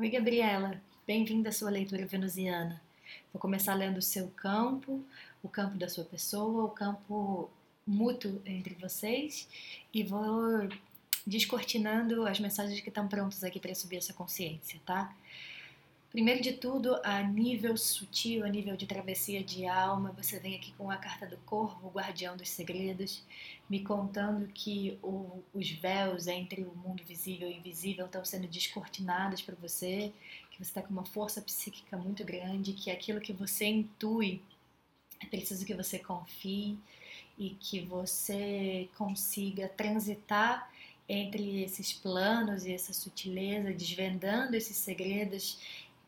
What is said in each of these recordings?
Oi, Gabriela. Bem-vinda à sua leitura venusiana. Vou começar lendo o seu campo, o campo da sua pessoa, o campo mútuo entre vocês e vou descortinando as mensagens que estão prontas aqui para subir essa consciência, tá? Primeiro de tudo, a nível sutil, a nível de travessia de alma, você vem aqui com a carta do Corvo, o guardião dos segredos, me contando que o, os véus entre o mundo visível e invisível estão sendo descortinados para você, que você está com uma força psíquica muito grande, que aquilo que você intui é preciso que você confie e que você consiga transitar entre esses planos e essa sutileza, desvendando esses segredos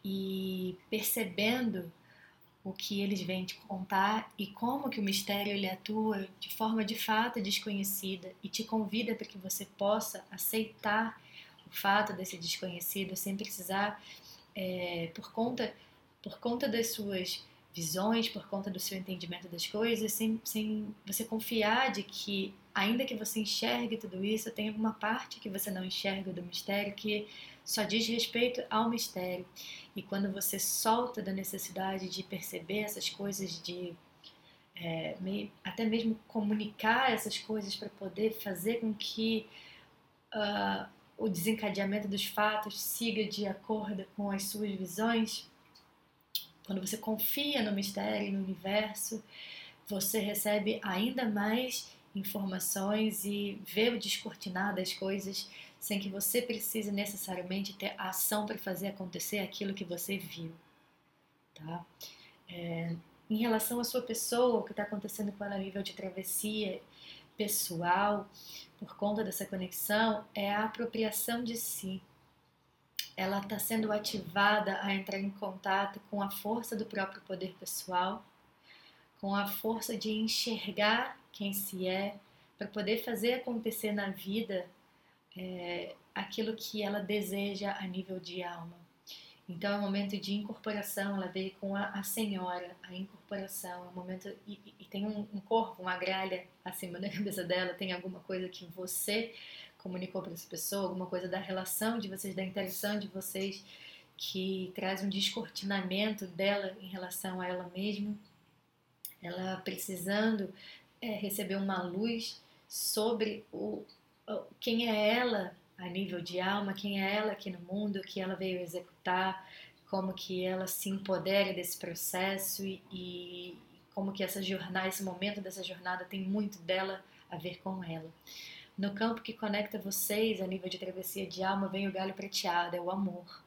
e percebendo o que eles vêm te contar e como que o mistério ele atua de forma de fato desconhecida e te convida para que você possa aceitar o fato desse desconhecido sem precisar é, por conta por conta das suas visões, por conta do seu entendimento das coisas, sem, sem você confiar de que, ainda que você enxergue tudo isso, tem alguma parte que você não enxerga do mistério que só diz respeito ao mistério. E quando você solta da necessidade de perceber essas coisas, de é, até mesmo comunicar essas coisas para poder fazer com que uh, o desencadeamento dos fatos siga de acordo com as suas visões, quando você confia no mistério e no universo, você recebe ainda mais informações e vê o descortinar das coisas sem que você precise necessariamente ter ação para fazer acontecer aquilo que você viu. Tá? É, em relação à sua pessoa, o que está acontecendo com ela a nível de travessia pessoal, por conta dessa conexão, é a apropriação de si ela está sendo ativada a entrar em contato com a força do próprio poder pessoal, com a força de enxergar quem se é, para poder fazer acontecer na vida é, aquilo que ela deseja a nível de alma. Então é um momento de incorporação, ela veio com a, a senhora, a incorporação, é um momento, e, e tem um, um corpo, uma gralha acima da cabeça dela, tem alguma coisa que você comunicou para essa pessoa, alguma coisa da relação de vocês, da interação de vocês, que traz um descortinamento dela em relação a ela mesma, ela precisando é, receber uma luz sobre o, quem é ela a nível de alma, quem é ela aqui no mundo, o que ela veio executar, como que ela se empodera desse processo e, e como que essa jornada, esse momento dessa jornada tem muito dela a ver com ela. No campo que conecta vocês a nível de travessia de alma vem o galho prateado, é o amor.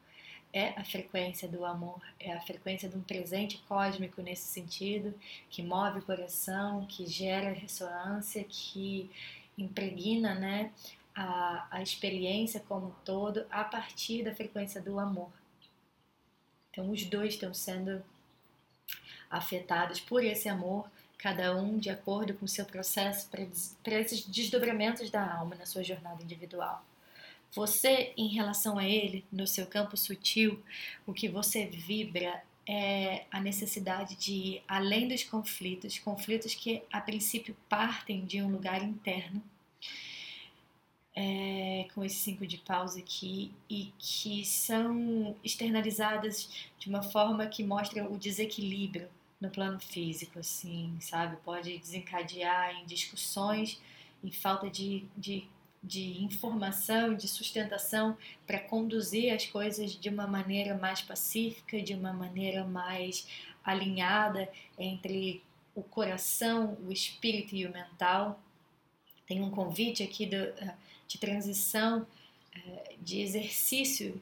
É a frequência do amor, é a frequência de um presente cósmico nesse sentido, que move o coração, que gera ressonância, que impregna né, a, a experiência como um todo a partir da frequência do amor. Então, os dois estão sendo afetados por esse amor cada um de acordo com o seu processo para esses desdobramentos da alma na sua jornada individual. Você, em relação a ele, no seu campo sutil, o que você vibra é a necessidade de ir além dos conflitos, conflitos que a princípio partem de um lugar interno, é, com esse cinco de pausa aqui, e que são externalizadas de uma forma que mostra o desequilíbrio no plano físico, assim, sabe? Pode desencadear em discussões, em falta de, de, de informação, de sustentação para conduzir as coisas de uma maneira mais pacífica, de uma maneira mais alinhada entre o coração, o espírito e o mental. Tem um convite aqui de, de transição, eh, de exercício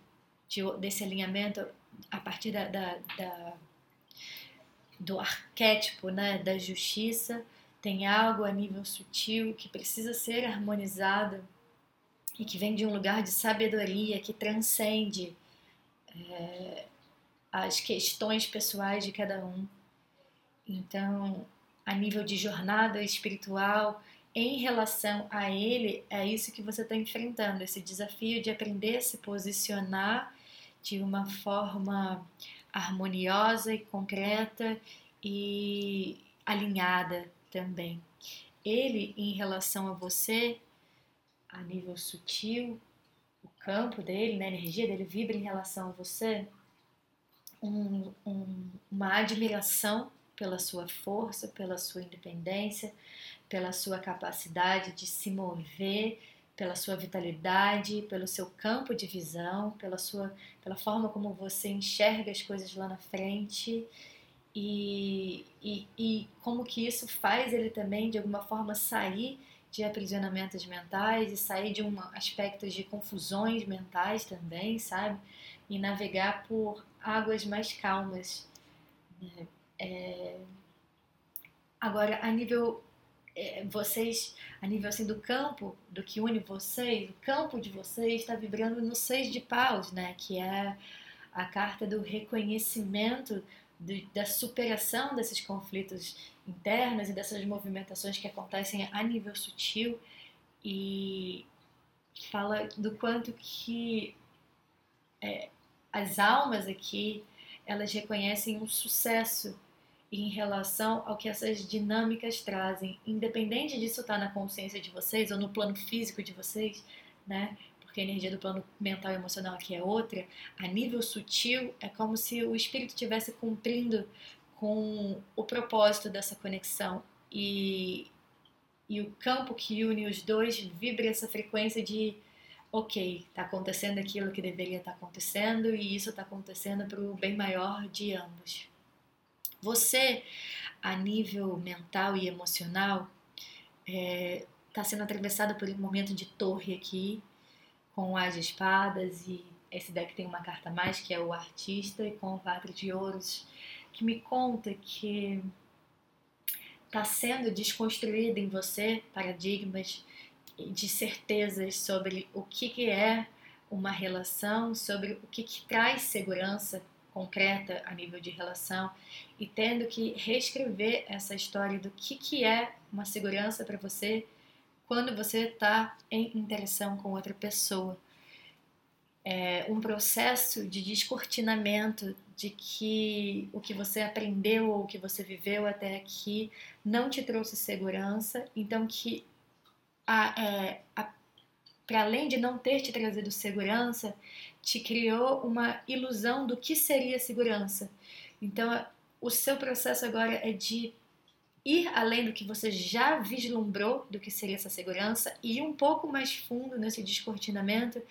de, desse alinhamento a partir da, da, da do arquétipo né, da justiça, tem algo a nível sutil que precisa ser harmonizado e que vem de um lugar de sabedoria que transcende é, as questões pessoais de cada um. Então, a nível de jornada espiritual, em relação a ele, é isso que você está enfrentando, esse desafio de aprender a se posicionar de uma forma harmoniosa e concreta e alinhada também. Ele, em relação a você, a nível sutil, o campo dele, né, a energia dele vibra em relação a você, um, um, uma admiração pela sua força, pela sua independência, pela sua capacidade de se mover, pela sua vitalidade, pelo seu campo de visão, pela sua, pela forma como você enxerga as coisas lá na frente. E, e, e como que isso faz ele também de alguma forma sair de aprisionamentos mentais e sair de um aspecto de confusões mentais também, sabe? E navegar por águas mais calmas. Né? É... Agora, a nível é, vocês, a nível assim do campo, do que une vocês, o campo de vocês está vibrando no seis de paus, né? Que é a carta do reconhecimento de, da superação desses conflitos internos e dessas movimentações que acontecem a nível sutil e fala do quanto que é, as almas aqui elas reconhecem um sucesso em relação ao que essas dinâmicas trazem, independente disso estar na consciência de vocês ou no plano físico de vocês, né? porque a energia do plano mental e emocional aqui é outra, a nível sutil é como se o espírito estivesse cumprindo com o propósito dessa conexão e, e o campo que une os dois vibra essa frequência de ok, está acontecendo aquilo que deveria estar tá acontecendo e isso está acontecendo para o bem maior de ambos. Você, a nível mental e emocional, está é, tá sendo atravessado por um momento de torre aqui, com as espadas e esse deck tem uma carta mais que é o artista e com o quatro de ouros que me conta que está sendo desconstruído em você paradigmas de certezas sobre o que, que é uma relação, sobre o que, que traz segurança concreta a nível de relação e tendo que reescrever essa história do que, que é uma segurança para você quando você está em interação com outra pessoa. É um processo de descortinamento de que o que você aprendeu ou o que você viveu até aqui não te trouxe segurança, então que é, para além de não ter te trazido segurança, te criou uma ilusão do que seria segurança. Então, o seu processo agora é de ir além do que você já vislumbrou do que seria essa segurança e ir um pouco mais fundo nesse descortinamento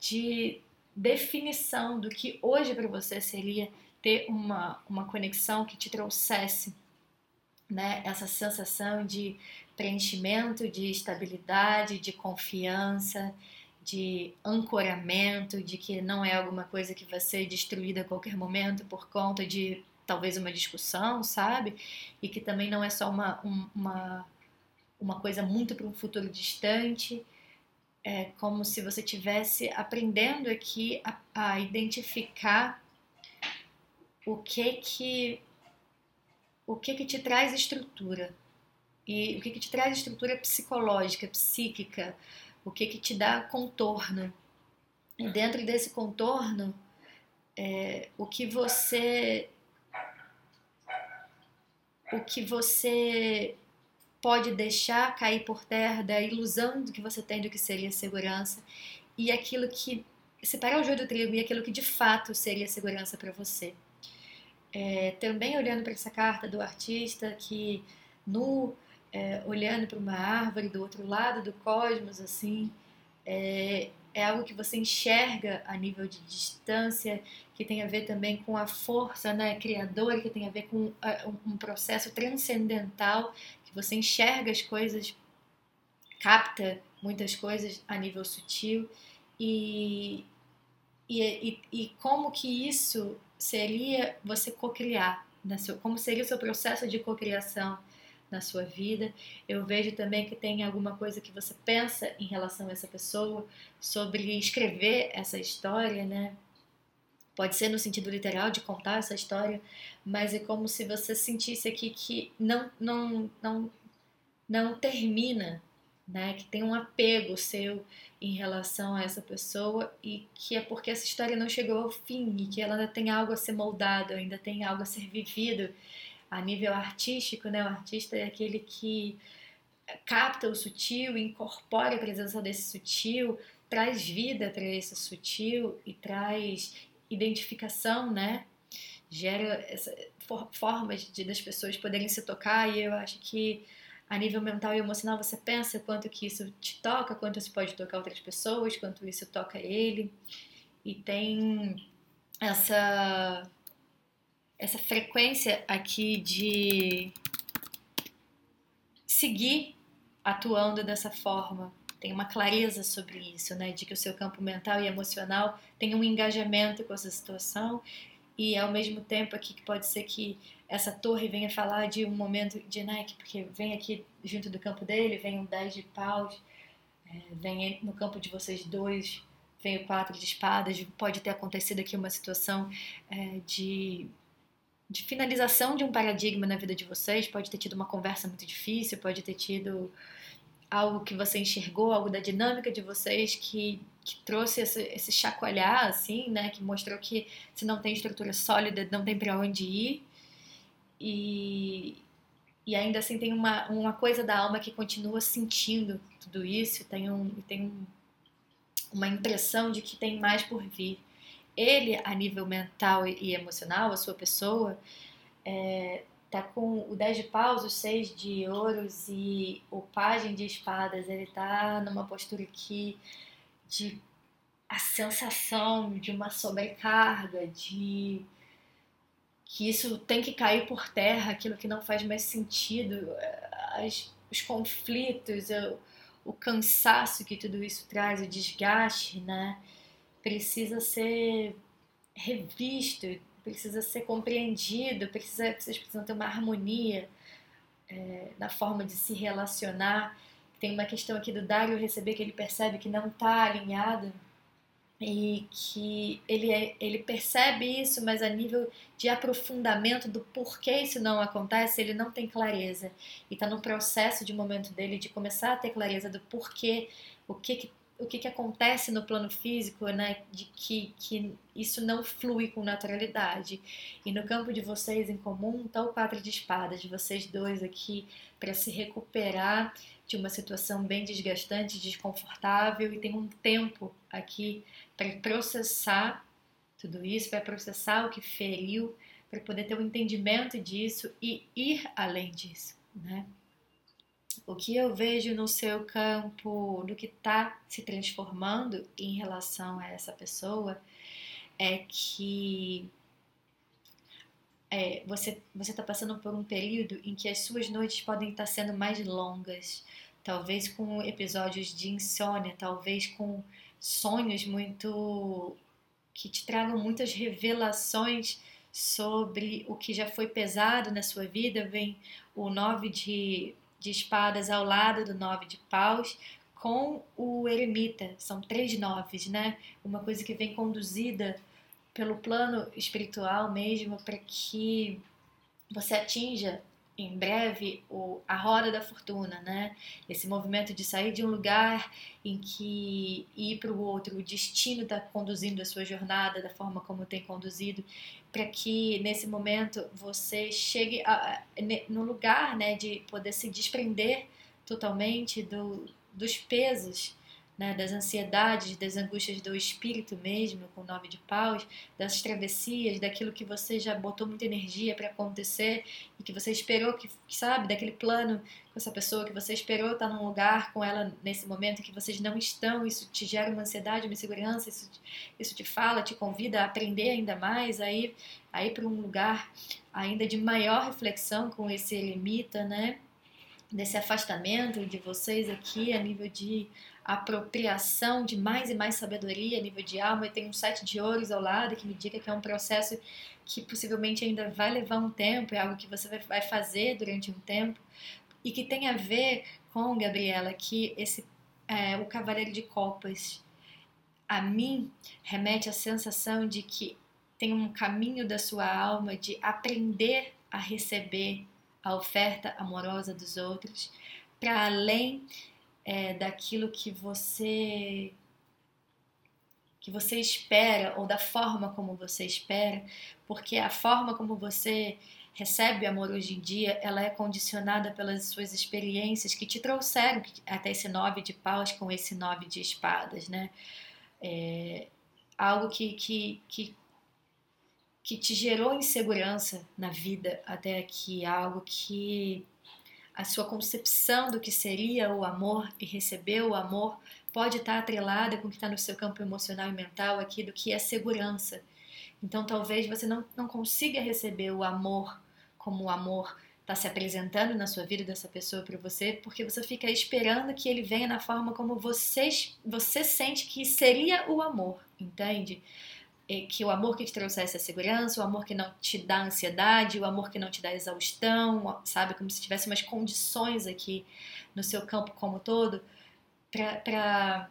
de definição do que hoje para você seria ter uma, uma conexão que te trouxesse né, essa sensação de preenchimento, de estabilidade, de confiança, de ancoramento, de que não é alguma coisa que vai ser destruída a qualquer momento por conta de talvez uma discussão, sabe? E que também não é só uma, uma, uma coisa muito para um futuro distante. É como se você estivesse aprendendo aqui a, a identificar o que que o que que te traz estrutura e o que que te traz estrutura psicológica, psíquica, o que que te dá contorno. E dentro desse contorno, é, o que você o que você pode deixar cair por terra da ilusão que você tem do que seria segurança e aquilo que separar o joio do trigo e aquilo que de fato seria segurança para você. É, também olhando para essa carta do artista que nu é, olhando para uma árvore do outro lado do cosmos assim é, é algo que você enxerga a nível de distância, que tem a ver também com a força né, criadora, que tem a ver com um processo transcendental, que você enxerga as coisas, capta muitas coisas a nível sutil e, e, e, e como que isso seria você cocriar, né, como seria o seu processo de cocriação na sua vida. Eu vejo também que tem alguma coisa que você pensa em relação a essa pessoa, sobre escrever essa história, né? Pode ser no sentido literal de contar essa história, mas é como se você sentisse aqui que não não não não termina, né? Que tem um apego seu em relação a essa pessoa e que é porque essa história não chegou ao fim e que ela ainda tem algo a ser moldado, ainda tem algo a ser vivido a nível artístico, né? O artista é aquele que capta o sutil, incorpora a presença desse sutil traz vida para esse sutil e traz identificação, né? Gera essa, for, formas de das pessoas poderem se tocar e eu acho que a nível mental e emocional você pensa quanto que isso te toca, quanto isso pode tocar outras pessoas, quanto isso toca ele e tem essa essa frequência aqui de seguir atuando dessa forma. Tem uma clareza sobre isso, né? De que o seu campo mental e emocional tem um engajamento com essa situação e ao mesmo tempo aqui que pode ser que essa torre venha falar de um momento de Nike, porque vem aqui junto do campo dele, vem um 10 de paus, é, vem no campo de vocês dois, vem o 4 de espadas, pode ter acontecido aqui uma situação é, de de finalização de um paradigma na vida de vocês, pode ter tido uma conversa muito difícil, pode ter tido algo que você enxergou, algo da dinâmica de vocês que, que trouxe esse, esse chacoalhar, assim, né? Que mostrou que se não tem estrutura sólida, não tem para onde ir. E, e ainda assim tem uma, uma coisa da alma que continua sentindo tudo isso, tem, um, tem um, uma impressão de que tem mais por vir ele, a nível mental e emocional, a sua pessoa, é, tá com o 10 de paus, o 6 de ouros e o pajem de espadas. Ele tá numa postura aqui de a sensação de uma sobrecarga, de que isso tem que cair por terra, aquilo que não faz mais sentido, as, os conflitos, o, o cansaço que tudo isso traz, o desgaste, né? precisa ser revisto, precisa ser compreendido, precisa, vocês precisam ter uma harmonia é, na forma de se relacionar. Tem uma questão aqui do dar e o receber que ele percebe que não está alinhado e que ele, é, ele percebe isso, mas a nível de aprofundamento do porquê isso não acontece, ele não tem clareza. E está no processo de momento dele de começar a ter clareza do porquê, o que, que o que, que acontece no plano físico, né, de que, que isso não flui com naturalidade. E no campo de vocês em comum está o quatro de espadas, de vocês dois aqui, para se recuperar de uma situação bem desgastante, desconfortável, e tem um tempo aqui para processar tudo isso, para processar o que feriu, para poder ter um entendimento disso e ir além disso, né? O que eu vejo no seu campo, no que está se transformando em relação a essa pessoa, é que é, você está passando por um período em que as suas noites podem estar tá sendo mais longas, talvez com episódios de insônia, talvez com sonhos muito que te tragam muitas revelações sobre o que já foi pesado na sua vida. Vem o nove de de espadas ao lado do nove de paus com o eremita. São três noves, né? Uma coisa que vem conduzida pelo plano espiritual mesmo para que você atinja em breve o, a roda da fortuna, né? Esse movimento de sair de um lugar em que ir para o outro, o destino está conduzindo a sua jornada da forma como tem conduzido, para que nesse momento você chegue a, no lugar, né, de poder se desprender totalmente do, dos pesos né, das ansiedades, das angústias do espírito mesmo, com o nove de paus, das travessias, daquilo que você já botou muita energia para acontecer e que você esperou que, sabe, daquele plano com essa pessoa que você esperou estar num lugar com ela nesse momento que vocês não estão, isso te gera uma ansiedade, uma insegurança, isso, isso te fala, te convida a aprender ainda mais, aí aí para um lugar ainda de maior reflexão com esse eremita, né? Desse afastamento de vocês aqui a nível de apropriação de mais e mais sabedoria a nível de alma. E tem um sete de ouros ao lado que me diga que é um processo que possivelmente ainda vai levar um tempo, é algo que você vai fazer durante um tempo e que tem a ver com, Gabriela, que esse é, o Cavaleiro de Copas a mim remete à sensação de que tem um caminho da sua alma de aprender a receber a oferta amorosa dos outros para além é, daquilo que você que você espera ou da forma como você espera, porque a forma como você recebe amor hoje em dia, ela é condicionada pelas suas experiências que te trouxeram até esse nove de paus com esse nove de espadas, né? É algo que, que, que, que te gerou insegurança na vida até aqui, algo que a sua concepção do que seria o amor e receber o amor pode estar atrelada com o que está no seu campo emocional e mental aqui do que é segurança. Então talvez você não, não consiga receber o amor como o amor está se apresentando na sua vida dessa pessoa para você, porque você fica esperando que ele venha na forma como você, você sente que seria o amor, entende? E que o amor que te trouxesse a segurança, o amor que não te dá ansiedade, o amor que não te dá exaustão, sabe? Como se tivesse umas condições aqui no seu campo como todo para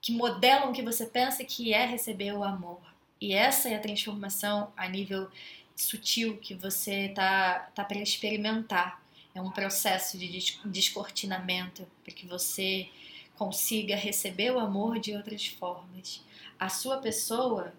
que modelam o que você pensa que é receber o amor. E essa é a transformação a nível sutil que você tá, tá para experimentar. É um processo de descortinamento para que você consiga receber o amor de outras formas. A sua pessoa,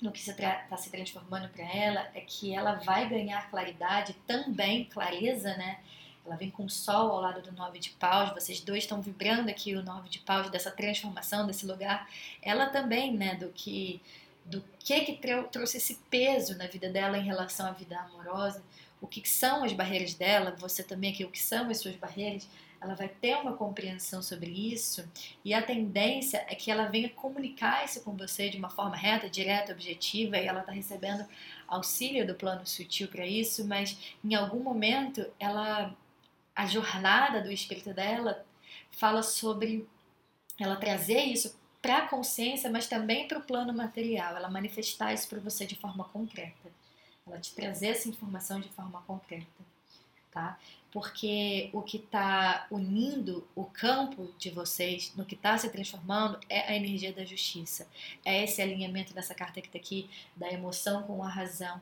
no que está se transformando para ela, é que ela vai ganhar claridade, também clareza, né? Ela vem com o sol ao lado do nove de paus, vocês dois estão vibrando aqui o nove de paus dessa transformação desse lugar. Ela também, né, do que do que que trouxe esse peso na vida dela em relação à vida amorosa, o que são as barreiras dela, você também aqui, o que são as suas barreiras, ela vai ter uma compreensão sobre isso e a tendência é que ela venha comunicar isso com você de uma forma reta, direta, objetiva e ela está recebendo auxílio do plano sutil para isso, mas em algum momento ela, a jornada do espírito dela fala sobre ela trazer isso para a consciência, mas também para o plano material, ela manifestar isso para você de forma concreta, ela te trazer essa informação de forma concreta, tá? Porque o que está unindo o campo de vocês, no que está se transformando, é a energia da justiça. É esse alinhamento dessa carta que está aqui, da emoção com a razão.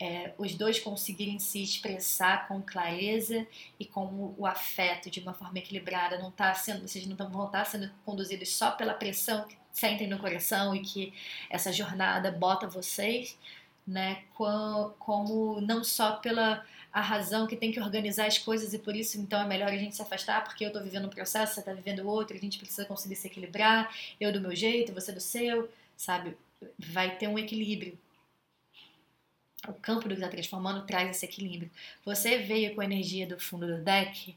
É, os dois conseguirem se expressar com clareza e com o afeto de uma forma equilibrada, não tá sendo, vocês não vão estar sendo conduzidos só pela pressão que sentem no coração e que essa jornada bota vocês, né, como não só pela a razão que tem que organizar as coisas e por isso então é melhor a gente se afastar porque eu estou vivendo um processo, você está vivendo outro, a gente precisa conseguir se equilibrar, eu do meu jeito, você do seu, sabe? Vai ter um equilíbrio o campo do que está transformando traz esse equilíbrio. Você veio com a energia do fundo do deck,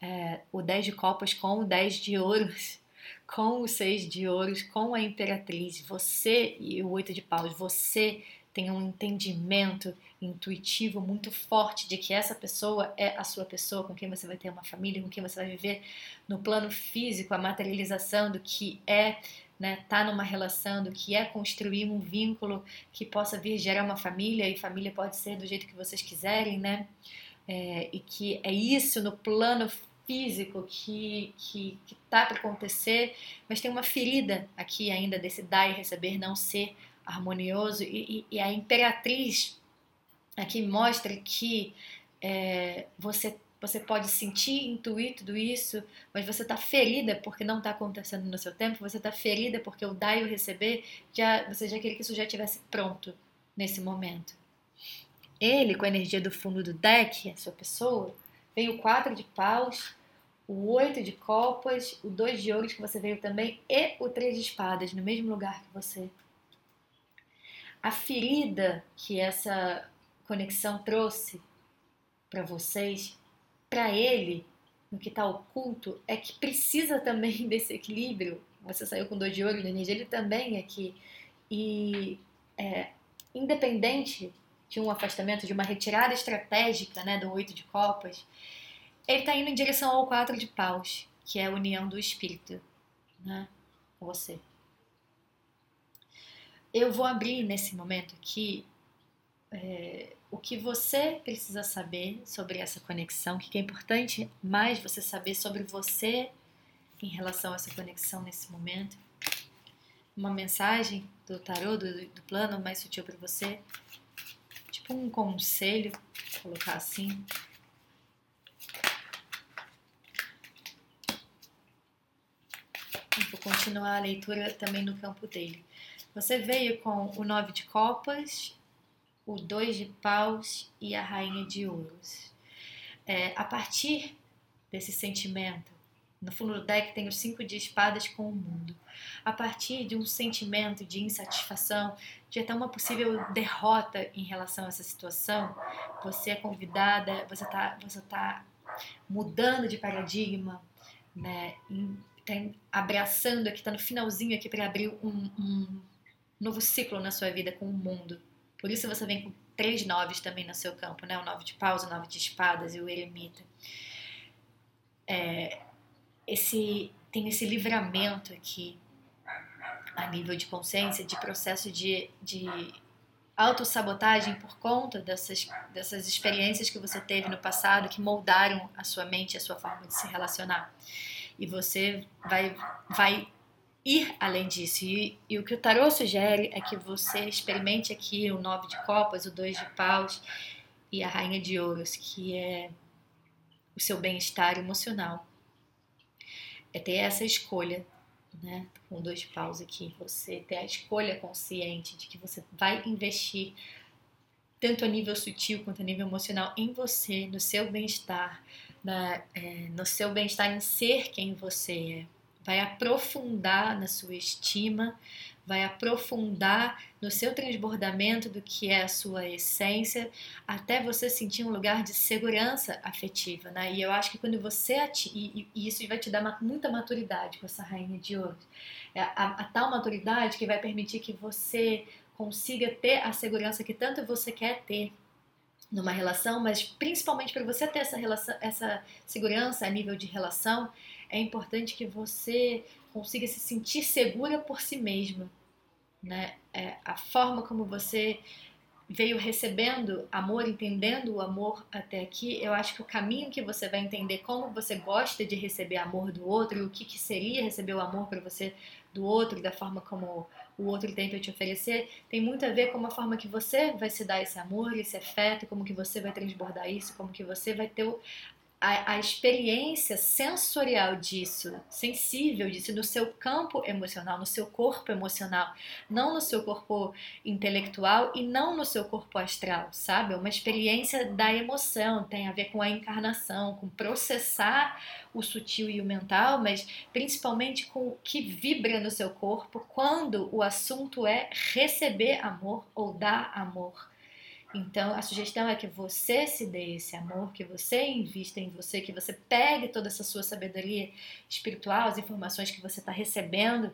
é, o 10 de copas com o 10 de ouros, com o 6 de ouros, com a imperatriz, você e o 8 de paus, você tem um entendimento intuitivo muito forte de que essa pessoa é a sua pessoa, com quem você vai ter uma família, com quem você vai viver no plano físico, a materialização do que é né, tá numa relação, do que é construir um vínculo que possa vir gerar uma família e família pode ser do jeito que vocês quiserem, né? É, e que é isso no plano físico que que, que tá para acontecer, mas tem uma ferida aqui ainda desse dar e receber não ser harmonioso e, e, e a imperatriz aqui mostra que é, você você pode sentir, intuir tudo isso, mas você está ferida porque não está acontecendo no seu tempo, você está ferida porque o dar e o receber, já, você já queria que isso já estivesse pronto nesse momento. Ele, com a energia do fundo do deck, a sua pessoa, vem o 4 de paus, o 8 de copas, o 2 de ouros que você veio também e o 3 de espadas, no mesmo lugar que você. A ferida que essa conexão trouxe para vocês para ele, no que está oculto, é que precisa também desse equilíbrio. Você saiu com dor de olho energia, ele também é aqui. E é, independente de um afastamento, de uma retirada estratégica né, do oito de copas, ele está indo em direção ao quatro de paus, que é a união do espírito né, com você. Eu vou abrir nesse momento aqui é, o que você precisa saber sobre essa conexão, o que é importante mais você saber sobre você em relação a essa conexão nesse momento. Uma mensagem do tarô, do, do plano mais sutil para você, tipo um conselho, colocar assim. vou continuar a leitura também no campo dele. Você veio com o nove de copas o dois de paus e a rainha de ouros. É, a partir desse sentimento, no fundo do deck tem os cinco de espadas com o mundo. A partir de um sentimento de insatisfação, de até uma possível derrota em relação a essa situação, você é convidada, você está você tá mudando de paradigma, né? Tá abraçando aqui, está no finalzinho aqui para abrir um, um novo ciclo na sua vida com o mundo. Por isso você vem com três noves também no seu campo, né? O nove de paus, o nove de espadas e o eremita. É, esse tem esse livramento aqui a nível de consciência, de processo de, de autossabotagem por conta dessas, dessas experiências que você teve no passado que moldaram a sua mente, a sua forma de se relacionar. E você vai, vai ir além disso. E, e, o que o tarô sugere é que você experimente aqui o nove de copas, o dois de paus e a rainha de ouros, que é o seu bem-estar emocional é ter essa escolha, né? Com dois paus aqui, você ter a escolha consciente de que você vai investir tanto a nível sutil quanto a nível emocional em você, no seu bem-estar, é, no seu bem-estar em ser quem você é. Vai aprofundar na sua estima, vai aprofundar no seu transbordamento do que é a sua essência, até você sentir um lugar de segurança afetiva, né? E eu acho que quando você e, isso vai te dar muita maturidade com essa rainha de ouro, é a, a tal maturidade que vai permitir que você consiga ter a segurança que tanto você quer ter numa relação, mas principalmente para você ter essa relação, essa segurança a nível de relação, é importante que você consiga se sentir segura por si mesma, né? É, a forma como você veio recebendo amor, entendendo o amor até aqui, eu acho que o caminho que você vai entender como você gosta de receber amor do outro e o que, que seria receber o amor para você do outro, da forma como o outro tenta te oferecer, tem muito a ver com a forma que você vai se dar esse amor, esse afeto, como que você vai transbordar isso, como que você vai ter a, a, experiência sensorial disso, sensível disso, no seu campo emocional, no seu corpo emocional, não no seu corpo intelectual e não no seu corpo astral, sabe? É uma experiência da emoção, tem a ver com a encarnação, com processar o sutil e o mental, mas principalmente com o que vibra no seu corpo quando o assunto é receber amor ou dar amor. Então, a sugestão é que você se dê esse amor, que você invista em você, que você pegue toda essa sua sabedoria espiritual, as informações que você está recebendo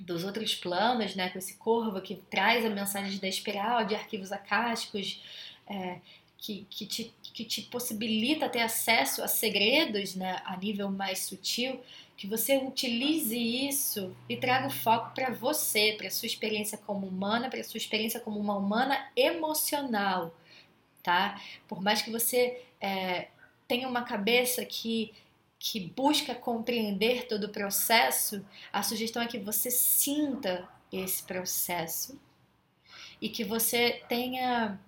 dos outros planos, né, com esse corvo que traz a mensagem da espiral, de arquivos acásticos, é, que, que, te, que te possibilita ter acesso a segredos né, a nível mais sutil, que você utilize isso e traga o foco para você, para sua experiência como humana, para sua experiência como uma humana emocional, tá? Por mais que você é, tenha uma cabeça que que busca compreender todo o processo, a sugestão é que você sinta esse processo e que você tenha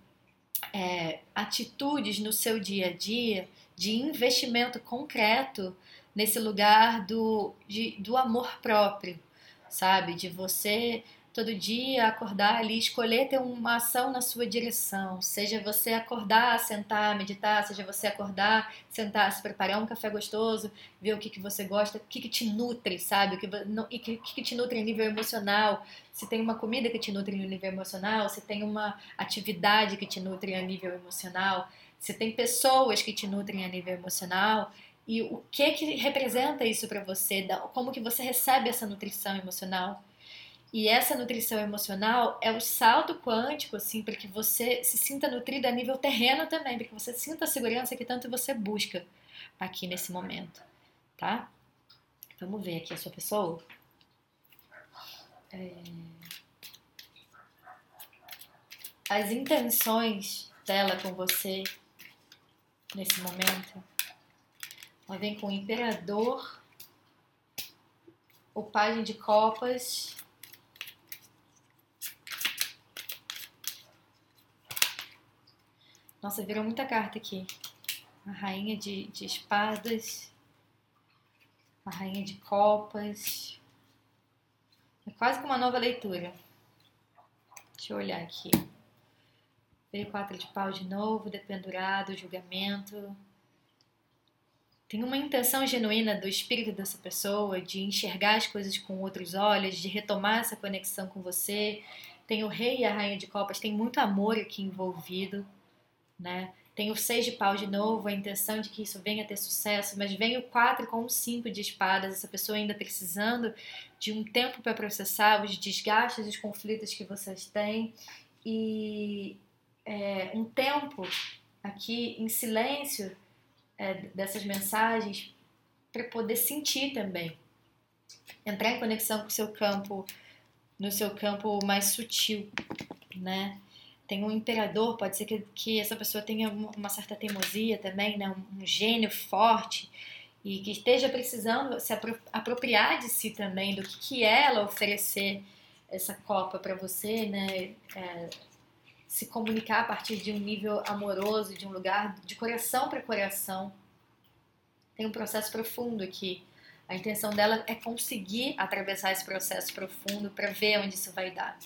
é, atitudes no seu dia a dia de investimento concreto nesse lugar do, de, do amor próprio, sabe? De você todo dia acordar ali, escolher ter uma ação na sua direção. Seja você acordar, sentar, meditar, seja você acordar, sentar, se preparar um café gostoso, ver o que, que você gosta, o que, que te nutre, sabe? O que, não, e o que, que te nutre em nível emocional. Se tem uma comida que te nutre em nível emocional, se tem uma atividade que te nutre a nível emocional, se tem pessoas que te nutrem a nível emocional e o que que representa isso para você, como que você recebe essa nutrição emocional. E essa nutrição emocional é o salto quântico, assim, para que você se sinta nutrido a nível terreno também, para que você sinta a segurança que tanto você busca aqui nesse momento, tá? Vamos ver aqui a sua pessoa. É... As intenções dela com você nesse momento ela vem com o imperador, o pajem de copas. Nossa, virou muita carta aqui. A rainha de, de espadas, a rainha de copas. É quase que uma nova leitura. Deixa eu olhar aqui. Veio quatro de pau de novo, dependurado, julgamento. Tem uma intenção genuína do espírito dessa pessoa de enxergar as coisas com outros olhos, de retomar essa conexão com você. Tem o rei e a rainha de copas, tem muito amor aqui envolvido, né? Tem o seis de pau de novo, a intenção de que isso venha a ter sucesso, mas vem o quatro com o cinco de espadas, essa pessoa ainda precisando de um tempo para processar os desgastes, os conflitos que vocês têm e é, um tempo aqui em silêncio é, dessas mensagens para poder sentir também, entrar em conexão com o seu campo, no seu campo mais sutil, né? tem um imperador, pode ser que, que essa pessoa tenha uma certa teimosia também, né? um, um gênio forte e que esteja precisando se apropriar de si também, do que, que ela oferecer essa copa para você, né? É, se comunicar a partir de um nível amoroso, de um lugar de coração para coração. Tem um processo profundo aqui. A intenção dela é conseguir atravessar esse processo profundo para ver onde isso vai dar.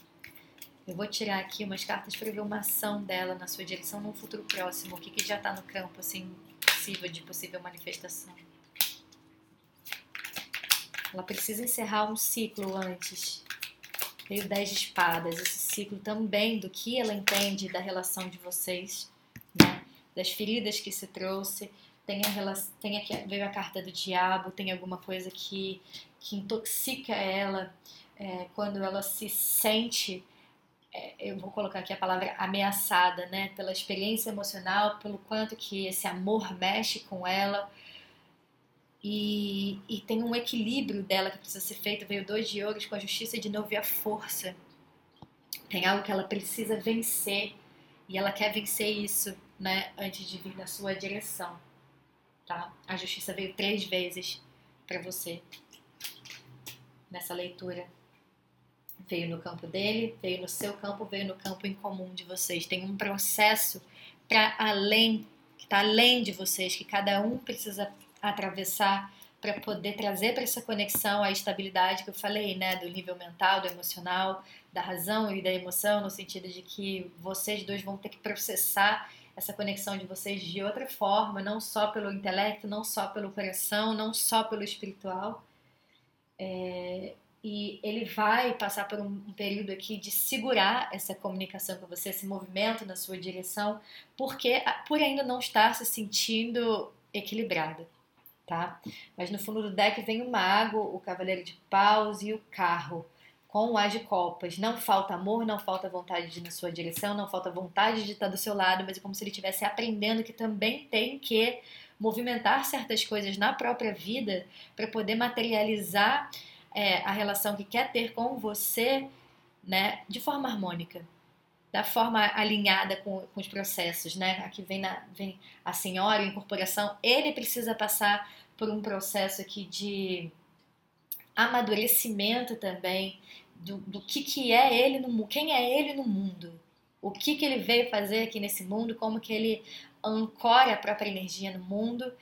Eu vou tirar aqui umas cartas para ver uma ação dela na sua direção num futuro próximo, o que, que já está no campo assim possível de possível manifestação. Ela precisa encerrar um ciclo antes. Veio 10 de espadas, esse ciclo também do que ela entende da relação de vocês, né? das feridas que se trouxe. Tem a, relação, tem aqui, veio a carta do diabo, tem alguma coisa que, que intoxica ela é, quando ela se sente é, eu vou colocar aqui a palavra ameaçada, né? Pela experiência emocional, pelo quanto que esse amor mexe com ela. E, e tem um equilíbrio dela que precisa ser feito. Veio dois de ouros com a justiça de novo e a força. Tem algo que ela precisa vencer e ela quer vencer isso, né? Antes de vir na sua direção, tá? A justiça veio três vezes para você nessa leitura veio no campo dele, veio no seu campo, veio no campo em comum de vocês. Tem um processo para além, que está além de vocês, que cada um precisa atravessar para poder trazer para essa conexão a estabilidade que eu falei, né, do nível mental, do emocional, da razão e da emoção, no sentido de que vocês dois vão ter que processar essa conexão de vocês de outra forma, não só pelo intelecto, não só pelo coração, não só pelo espiritual. É, e ele vai passar por um, período aqui de segurar essa comunicação com você, esse movimento na sua direção, porque por ainda não estar se sentindo equilibrado, tá? Mas no fundo do deck vem o mago, o cavaleiro de paus e o carro com o as de copas. Não falta amor, não falta vontade de ir na sua direção, não falta vontade de estar do seu lado, mas é como se ele estivesse aprendendo que também tem que movimentar certas coisas na própria vida para poder materializar é, a relação que quer ter com você né, de forma harmônica, da forma alinhada com, com os processos. Né? Aqui vem, na, vem a senhora, a incorporação, ele precisa passar por um processo aqui de amadurecimento também do, do que, que é ele no quem é ele no mundo, o que, que ele veio fazer aqui nesse mundo, como que ele ancora a própria energia no mundo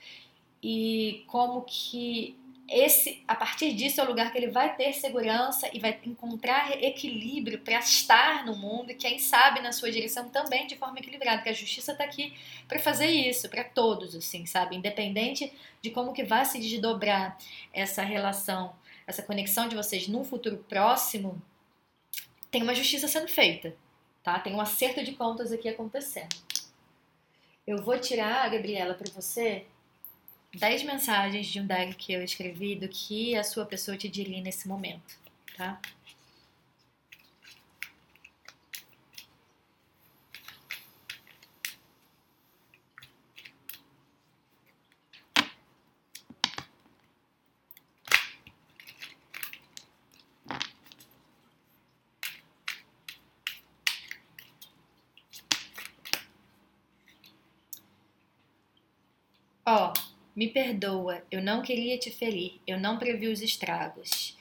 e como que esse, a partir disso é o lugar que ele vai ter segurança e vai encontrar equilíbrio para estar no mundo e quem sabe na sua direção também de forma equilibrada, porque a justiça está aqui para fazer isso, para todos, assim, sabe? Independente de como que vai se desdobrar essa relação, essa conexão de vocês num futuro próximo, tem uma justiça sendo feita, tá? Tem um acerto de contas aqui acontecendo. Eu vou tirar, Gabriela, para você 10 mensagens de um deck que eu escrevi do que a sua pessoa te diria nesse momento, tá? Ó, me perdoa, eu não queria te ferir, eu não previ os estragos.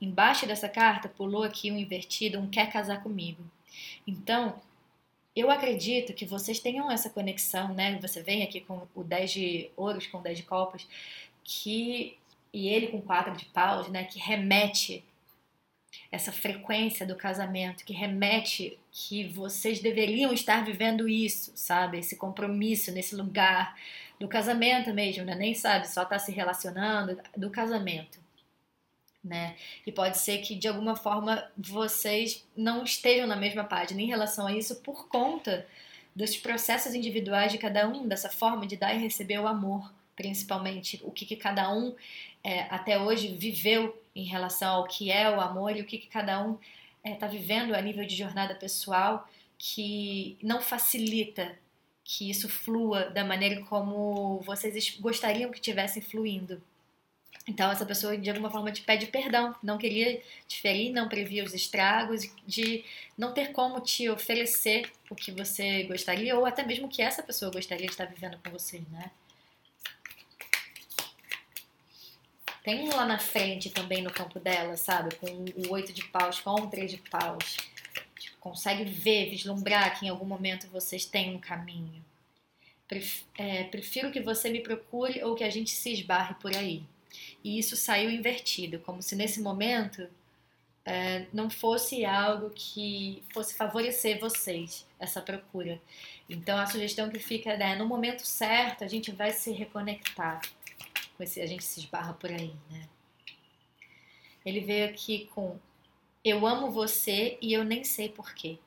Embaixo dessa carta pulou aqui um invertido, um quer casar comigo. Então, eu acredito que vocês tenham essa conexão, né? Você vem aqui com o 10 de ouros, com o 10 de copas, que e ele com 4 de paus, né, que remete essa frequência do casamento que remete que vocês deveriam estar vivendo isso, sabe? Esse compromisso nesse lugar do casamento mesmo, né? Nem sabe, só tá se relacionando do casamento, né? E pode ser que de alguma forma vocês não estejam na mesma página em relação a isso por conta dos processos individuais de cada um, dessa forma de dar e receber o amor, principalmente o que, que cada um é, até hoje viveu em relação ao que é o amor e o que, que cada um está é, vivendo a nível de jornada pessoal que não facilita que isso flua da maneira como vocês gostariam que tivesse fluindo. Então essa pessoa de alguma forma te pede perdão, não queria te ferir, não previa os estragos, de não ter como te oferecer o que você gostaria ou até mesmo o que essa pessoa gostaria de estar vivendo com você, né? Tem um lá na frente também no campo dela, sabe? Com o oito de paus, com o três de paus. Consegue ver, vislumbrar que em algum momento vocês têm um caminho. É, prefiro que você me procure ou que a gente se esbarre por aí. E isso saiu invertido, como se nesse momento é, não fosse algo que fosse favorecer vocês, essa procura. Então a sugestão que fica é, né, no momento certo a gente vai se reconectar com esse, a gente se esbarra por aí, né? Ele veio aqui com eu amo você e eu nem sei porquê.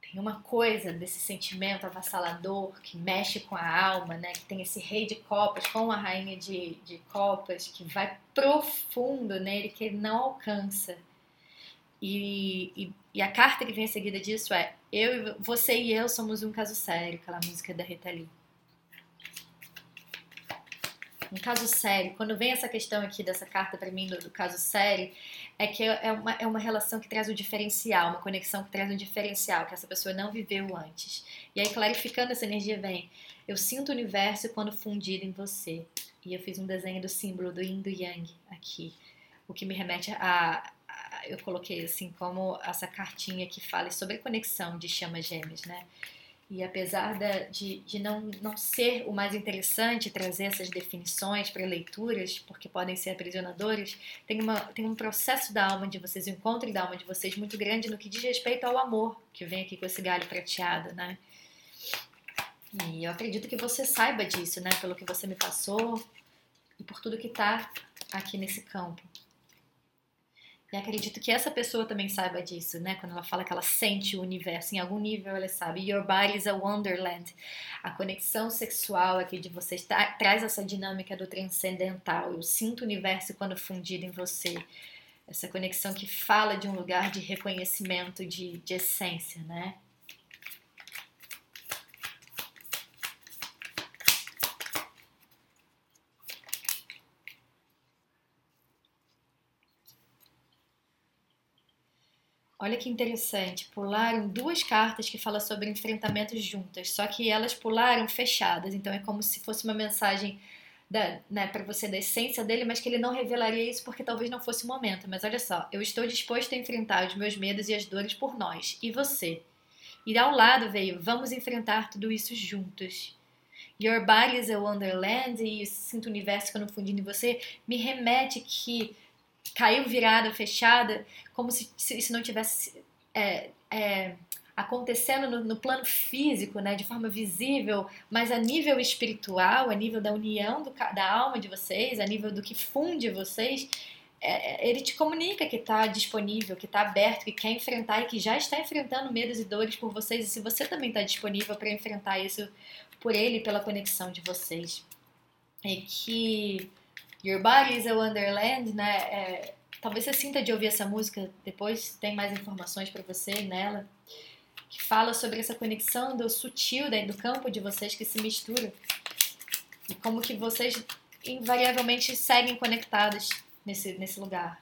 Tem uma coisa desse sentimento avassalador que mexe com a alma, né? Que tem esse rei de copas com a rainha de, de copas que vai profundo nele que ele não alcança. E, e, e, a carta que vem em seguida disso é eu, você e eu somos um caso sério, aquela música da Rita Lee um caso sério, quando vem essa questão aqui dessa carta para mim do, do, caso sério, é que é uma, é uma relação que traz um diferencial, uma conexão que traz um diferencial que essa pessoa não viveu antes. E aí, clarificando essa energia, vem: eu sinto o universo quando fundido em você. E eu fiz um desenho do símbolo do Yin do Yang aqui, o que me remete a, a eu coloquei assim como essa cartinha que fala sobre conexão de chamas gêmeas, né? E apesar de, de não, não ser o mais interessante trazer essas definições para leituras, porque podem ser aprisionadoras, tem, uma, tem um processo da alma de vocês, um encontro da alma de vocês muito grande no que diz respeito ao amor, que vem aqui com esse galho prateado, né? E eu acredito que você saiba disso, né? Pelo que você me passou e por tudo que está aqui nesse campo. E acredito que essa pessoa também saiba disso, né? Quando ela fala que ela sente o universo, em algum nível ela sabe. Your body is a wonderland. A conexão sexual aqui de vocês tá, traz essa dinâmica do transcendental. Eu sinto o universo quando fundido em você. Essa conexão que fala de um lugar de reconhecimento de, de essência, né? Olha que interessante, pularam duas cartas que falam sobre enfrentamentos juntas, só que elas pularam fechadas, então é como se fosse uma mensagem né, para você da essência dele, mas que ele não revelaria isso porque talvez não fosse o momento. Mas olha só, eu estou disposto a enfrentar os meus medos e as dores por nós, e você. E ao lado veio, vamos enfrentar tudo isso juntos. Your body is a wonderland, e sinto o universo quando fundindo em você, me remete que caiu virada, fechada, como se, isso não tivesse é, é, acontecendo no, no, plano físico, né, de forma visível, mas a nível espiritual, a nível da união do, da alma de vocês, a nível do que funde vocês, é, é ele te comunica que está disponível, que está aberto, que quer enfrentar e que já está enfrentando medos e dores por vocês. E se você também está disponível para enfrentar isso por ele, pela conexão de vocês, é que Your Body is a Wonderland, né? É, talvez você sinta de ouvir essa música depois, tem mais informações para você nela, que fala sobre essa conexão do sutil do campo de vocês que se mistura e como que vocês invariavelmente seguem conectados nesse, nesse lugar.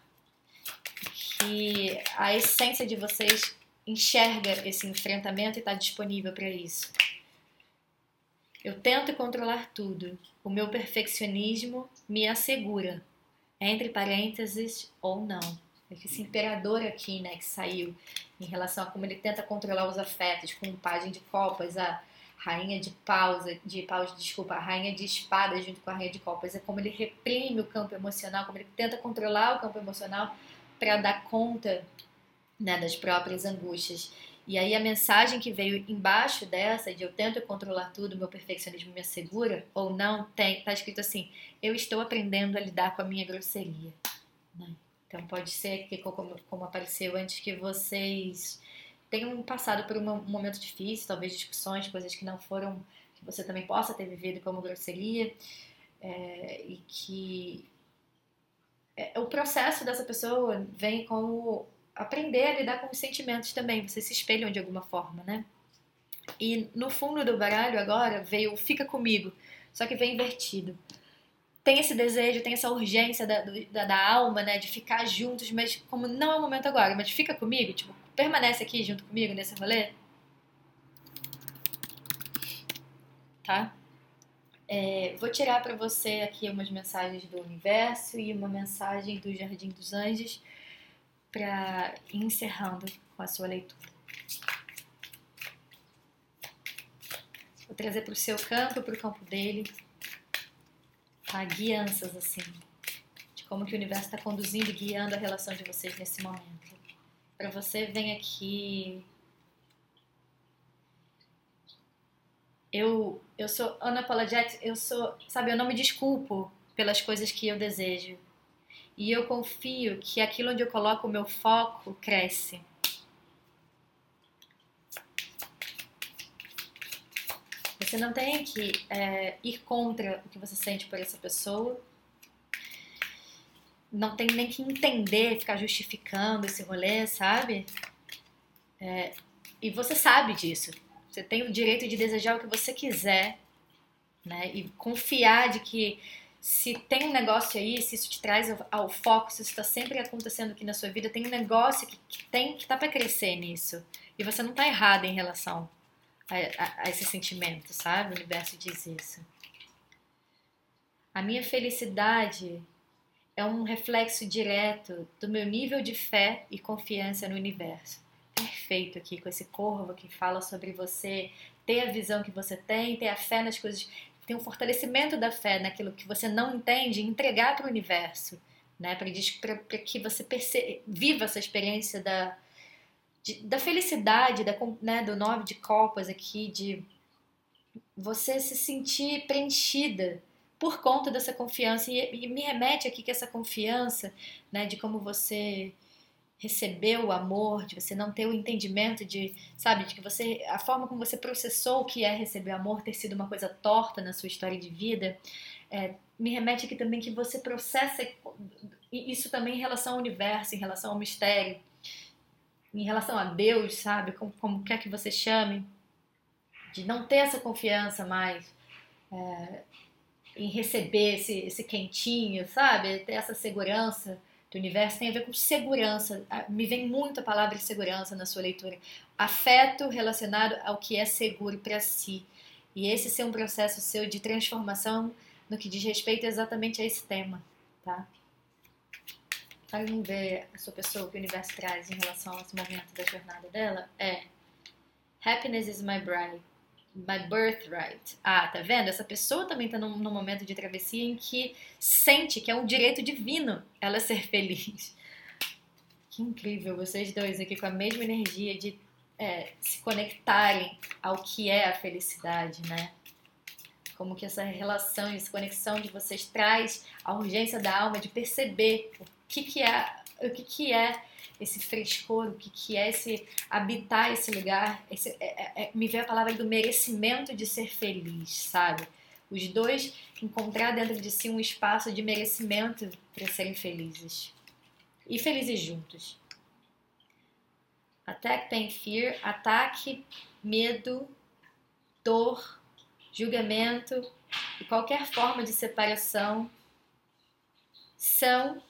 Que a essência de vocês enxerga esse enfrentamento e está disponível para isso. Eu tento controlar tudo. O meu perfeccionismo me assegura. Entre parênteses ou não. Esse imperador aqui, né, que saiu em relação a como ele tenta controlar os afetos, com o pajem de copas, a rainha de pausa, de pausa, desculpa, a rainha de espadas junto com a rainha de copas. É como ele reprime o campo emocional, como ele tenta controlar o campo emocional para dar conta né, das próprias angústias. E aí a mensagem que veio embaixo dessa, de eu tento controlar tudo, meu perfeccionismo me assegura, ou não, tem, tá escrito assim, eu estou aprendendo a lidar com a minha grosseria. Né? Então pode ser que, como, como apareceu antes, que vocês tenham passado por um momento difícil, talvez discussões, coisas que não foram, que você também possa ter vivido como grosseria, é, e que é, o processo dessa pessoa vem como aprender a lidar com os sentimentos também, vocês se espelham de alguma forma, né? E no fundo do baralho agora veio fica comigo, só que vem invertido. Tem esse desejo, tem essa urgência da, da, da, alma, né, de ficar juntos, mas como não é o momento agora, mas fica comigo, tipo, permanece aqui junto comigo nesse rolê. Tá? É, vou tirar para você aqui umas mensagens do universo e uma mensagem do Jardim dos Anjos para ir encerrando com a sua leitura. Vou trazer para o seu campo, para o campo dele, tá? guianças assim, de como que o universo está conduzindo e guiando a relação de vocês nesse momento. Para você, vem aqui. Eu, eu sou Ana Paulajet, eu sou, sabe, eu não me desculpo pelas coisas que eu desejo e eu confio que aquilo onde eu coloco o meu foco cresce. Você não tem que é, ir contra o que você sente por essa pessoa. Não tem nem que entender, ficar justificando esse rolê, sabe? É, e você sabe disso. Você tem o direito de desejar o que você quiser, né? E confiar de que se tem um negócio aí, se isso te traz ao, foco, se isso está sempre acontecendo aqui na sua vida, tem um negócio que, que tem que tá para crescer nisso. E você não tá errado em relação a, a, a esse sentimento, sabe? O universo diz isso. A minha felicidade é um reflexo direto do meu nível de fé e confiança no universo. Perfeito aqui com esse corvo que fala sobre você ter a visão que você tem, ter a fé nas coisas tem um fortalecimento da fé naquilo que você não entende, entregar para o universo, né? Para que você perce, viva essa experiência da, de, da felicidade, da, né, do nove de copas aqui, de você se sentir preenchida por conta dessa confiança. E, e me remete aqui que essa confiança, né, de como você recebeu o amor, de você não ter o entendimento de, sabe, de que você, a forma como você processou o que é receber amor ter sido uma coisa torta na sua história de vida, é, me remete aqui também que você processa isso também em relação ao universo, em relação ao mistério, em relação a Deus, sabe, como, como quer que você chame, de não ter essa confiança mais é, em receber esse, esse quentinho, sabe, ter essa segurança do universo tem a ver com segurança. Me vem muito a palavra segurança na sua leitura. Afeto relacionado ao que é seguro para si. E esse ser um processo seu de transformação no que diz respeito exatamente a esse tema, tá? Vamos ver a sua pessoa, que o universo traz em relação a esse momento da jornada dela. É Happiness is my bride my birthright. Ah, tá vendo? Essa pessoa também está num, num, momento de travessia em que sente que é um direito divino ela ser feliz. Que incrível, vocês dois aqui com a mesma energia de é, se conectarem ao que é a felicidade, né? Como que essa relação, essa conexão de vocês traz a urgência da alma de perceber o que, que é o que, que é esse frescor, o que, que é esse habitar esse lugar, esse, é, é, é me vê a palavra do merecimento de ser feliz, sabe? Os dois encontrar dentro de si um espaço de merecimento para serem felizes. E felizes juntos. Attack, pain, fear. Ataque, medo, dor, julgamento e qualquer forma de separação são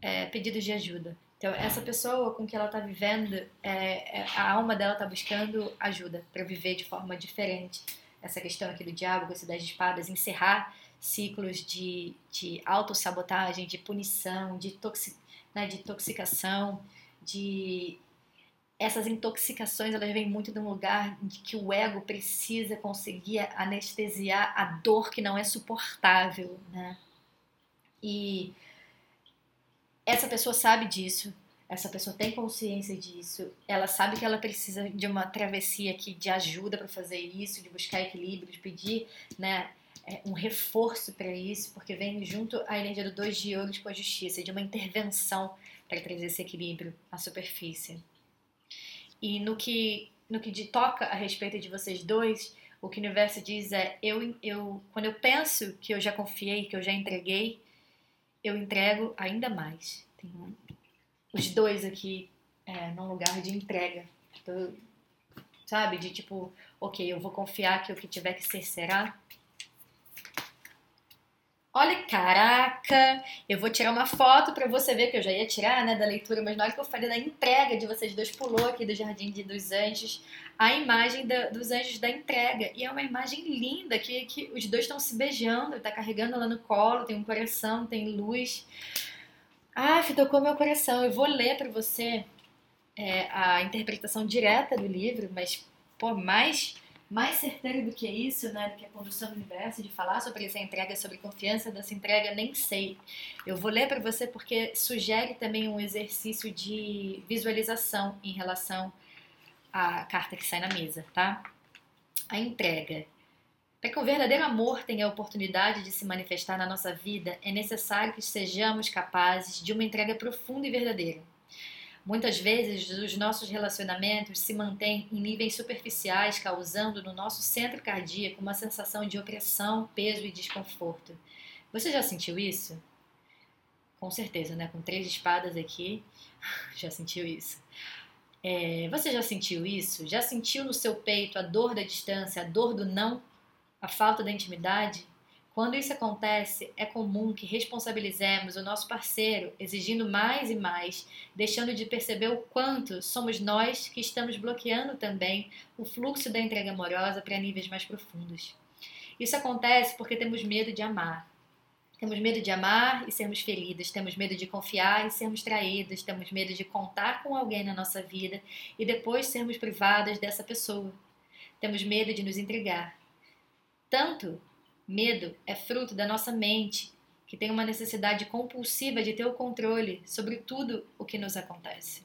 é, pedidos de ajuda. Então, essa pessoa com que ela está vivendo, é, é, a alma dela está buscando ajuda para viver de forma diferente. Essa questão aqui do diabo, esse das espadas, encerrar ciclos de, de autossabotagem, de punição, de, toxi, né, de intoxicação, de essas intoxicações elas vêm muito de um lugar de que o ego precisa conseguir anestesiar a dor que não é suportável, né? E essa pessoa sabe disso, essa pessoa tem consciência disso, ela sabe que ela precisa de uma travessia aqui de ajuda para fazer isso, de buscar equilíbrio, de pedir, né? É, um reforço para isso, porque vem junto a energia do dois de ouros com a justiça, de uma intervenção para trazer esse equilíbrio à superfície. E no que, no que toca a respeito de vocês dois, o que o universo diz é: eu, eu, quando eu penso que eu já confiei, que eu já entreguei, eu entrego ainda mais. Os dois aqui é, num lugar de entrega. Sabe? De tipo, ok, eu vou confiar que o que tiver que ser será. Olha, caraca, eu vou tirar uma foto para você ver que eu já ia tirar, né, da leitura, mas na hora que eu falei da entrega de vocês dois pulou aqui do Jardim de, dos Anjos, a imagem da, dos anjos da entrega. E é uma imagem linda que, que os dois estão se beijando, tá carregando ela no colo, tem um coração, tem luz. Ah, tocou meu coração. Eu vou ler para você é, a interpretação direta do livro, mas pô, mais mais certeiro do que isso, né, do que a condução do universo, de falar sobre essa entrega, sobre confiança dessa entrega, nem sei. Eu vou ler para você porque sugere também um exercício de visualização em relação à carta que sai na mesa, tá? A entrega. Para que o verdadeiro amor tenha a oportunidade de se manifestar na nossa vida, é necessário que sejamos capazes de uma entrega profunda e verdadeira. Muitas vezes, os nossos relacionamentos se mantêm em níveis superficiais, causando no nosso centro cardíaco uma sensação de opressão, peso e desconforto. Você já sentiu isso? Com certeza, né? Com três espadas aqui, já sentiu isso. É, você já sentiu isso? Já sentiu no seu peito a dor da distância, a dor do não, a falta da intimidade? Quando isso acontece, é comum que responsabilizemos o nosso parceiro, exigindo mais e mais, deixando de perceber o quanto somos nós que estamos bloqueando também o fluxo da entrega amorosa para níveis mais profundos. Isso acontece porque temos medo de amar. Temos medo de amar e sermos feridos, temos medo de confiar e sermos traídos, temos medo de contar com alguém na nossa vida e depois sermos privados dessa pessoa. Temos medo de nos entregar. Tanto Medo é fruto da nossa mente, que tem uma necessidade compulsiva de ter o controle sobre tudo o que nos acontece.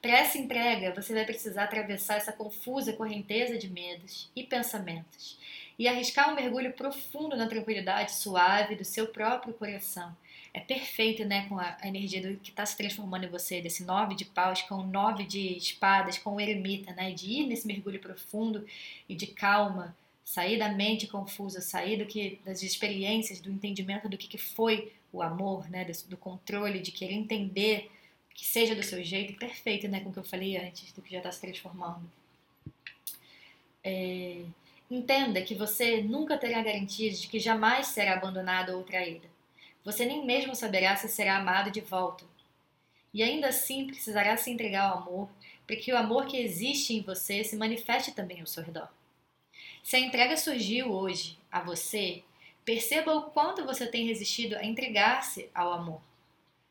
Para essa entrega, você vai precisar atravessar essa confusa correnteza de medos e pensamentos e arriscar um mergulho profundo na tranquilidade suave do seu próprio coração. É perfeito, né, com a, energia do que está se transformando em você, desse nove de paus com nove de espadas, com o eremita, né, de ir nesse mergulho profundo e de calma sair da mente confusa, sair do que das experiências, do entendimento do que, que foi o amor, né, do, do controle, de querer entender que seja do seu jeito, perfeito, né, com o que eu falei antes, do que já está se transformando. É, entenda que você nunca terá garantias de que jamais será abandonado ou traída. Você nem mesmo saberá se será amado de volta. E ainda assim precisará se entregar ao amor, para que o amor que existe em você se manifeste também ao seu redor. Se a entrega surgiu hoje a você, perceba o quanto você tem resistido a entregar-se ao amor.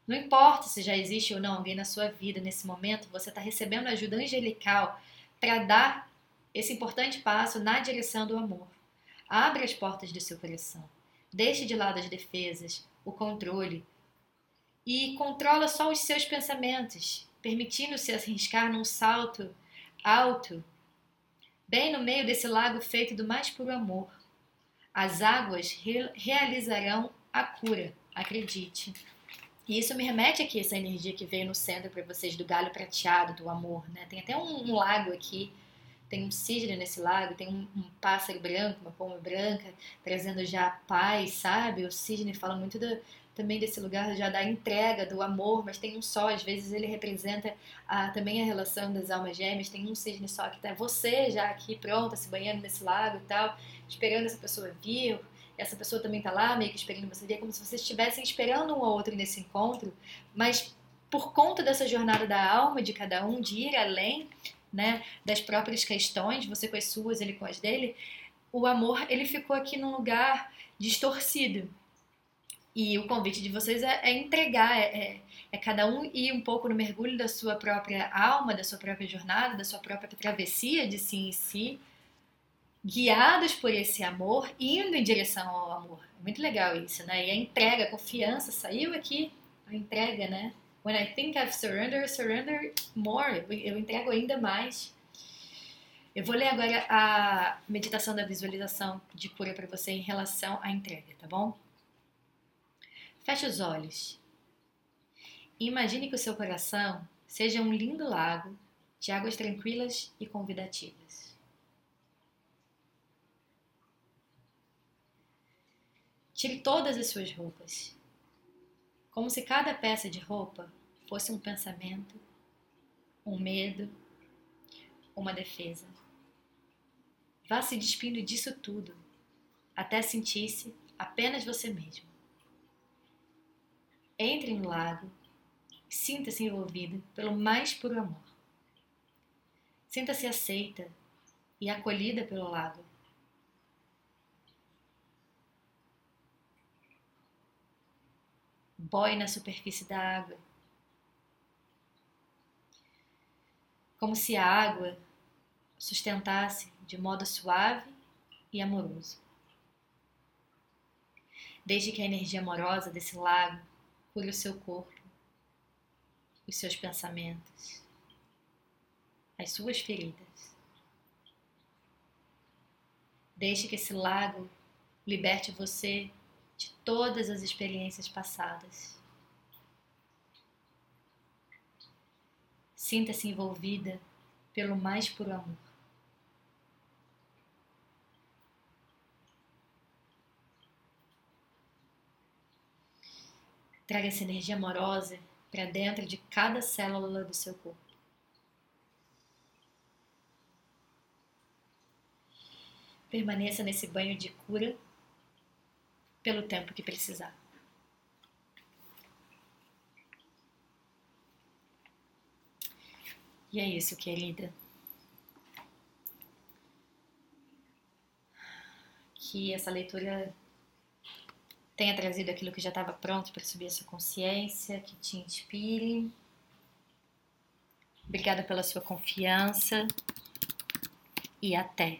Não importa se já existe ou não alguém na sua vida nesse momento, você está recebendo ajuda angelical para dar esse importante passo na direção do amor. Abre as portas do seu coração. Deixe de lado as defesas, o controle e controla só os seus pensamentos, permitindo-se arriscar num salto alto bem no meio desse lago feito do mais puro amor. As águas re realizarão a cura, acredite. E isso me remete aqui, essa energia que veio no centro para vocês do galho prateado, do amor, né? Tem até um, um lago aqui, tem um cisne nesse lago, tem um, um, pássaro branco, uma pomba branca, trazendo já paz, sabe? O cisne fala muito do, também desse lugar já da entrega, do amor, mas tem um só, às vezes ele representa a, também a relação das almas gêmeas, tem um cisne só que tá você já aqui pronta, se banhando nesse lago e tal, esperando essa pessoa vir, essa pessoa também tá lá meio que esperando você vir, como se vocês estivessem esperando um ou outro nesse encontro, mas por conta dessa jornada da alma de cada um, de ir além, né, das próprias questões, você com as suas, ele com as dele, o amor, ele ficou aqui num lugar distorcido, E o convite de vocês é, é entregar, é, é, é, cada um ir um pouco no mergulho da sua própria alma, da sua própria jornada, da sua própria travessia de si em si, guiados por esse amor, indo em direção ao amor. É muito legal isso, né? E a entrega, a confiança, saiu aqui a entrega, né? When I think I've surrendered, surrender more. Eu entrego ainda mais. Eu vou ler agora a meditação da visualização de cura para você em relação à entrega, tá bom? Feche os olhos. Imagine que o seu coração seja um lindo lago de águas tranquilas e convidativas. Tire todas as suas roupas, como se cada peça de roupa fosse um pensamento, um medo, uma defesa. Vá se despindo disso tudo, até sentir-se apenas você mesmo. Entre no lago, sinta-se envolvida pelo mais puro amor. Sinta-se aceita e acolhida pelo lago. Boie na superfície da água, como se a água sustentasse de modo suave e amoroso. Desde que a energia amorosa desse lago cure o seu corpo, os seus pensamentos, as suas feridas. Deixe que esse lago liberte você de todas as experiências passadas. Sinta-se envolvida pelo mais puro amor. Traga essa energia amorosa para dentro de cada célula do seu corpo. Permaneça nesse banho de cura pelo tempo que precisar. E é isso, querida. Que essa leitura tenha trazido aquilo que já estava pronto para subir a sua consciência, que te inspire. Obrigada pela sua confiança e até!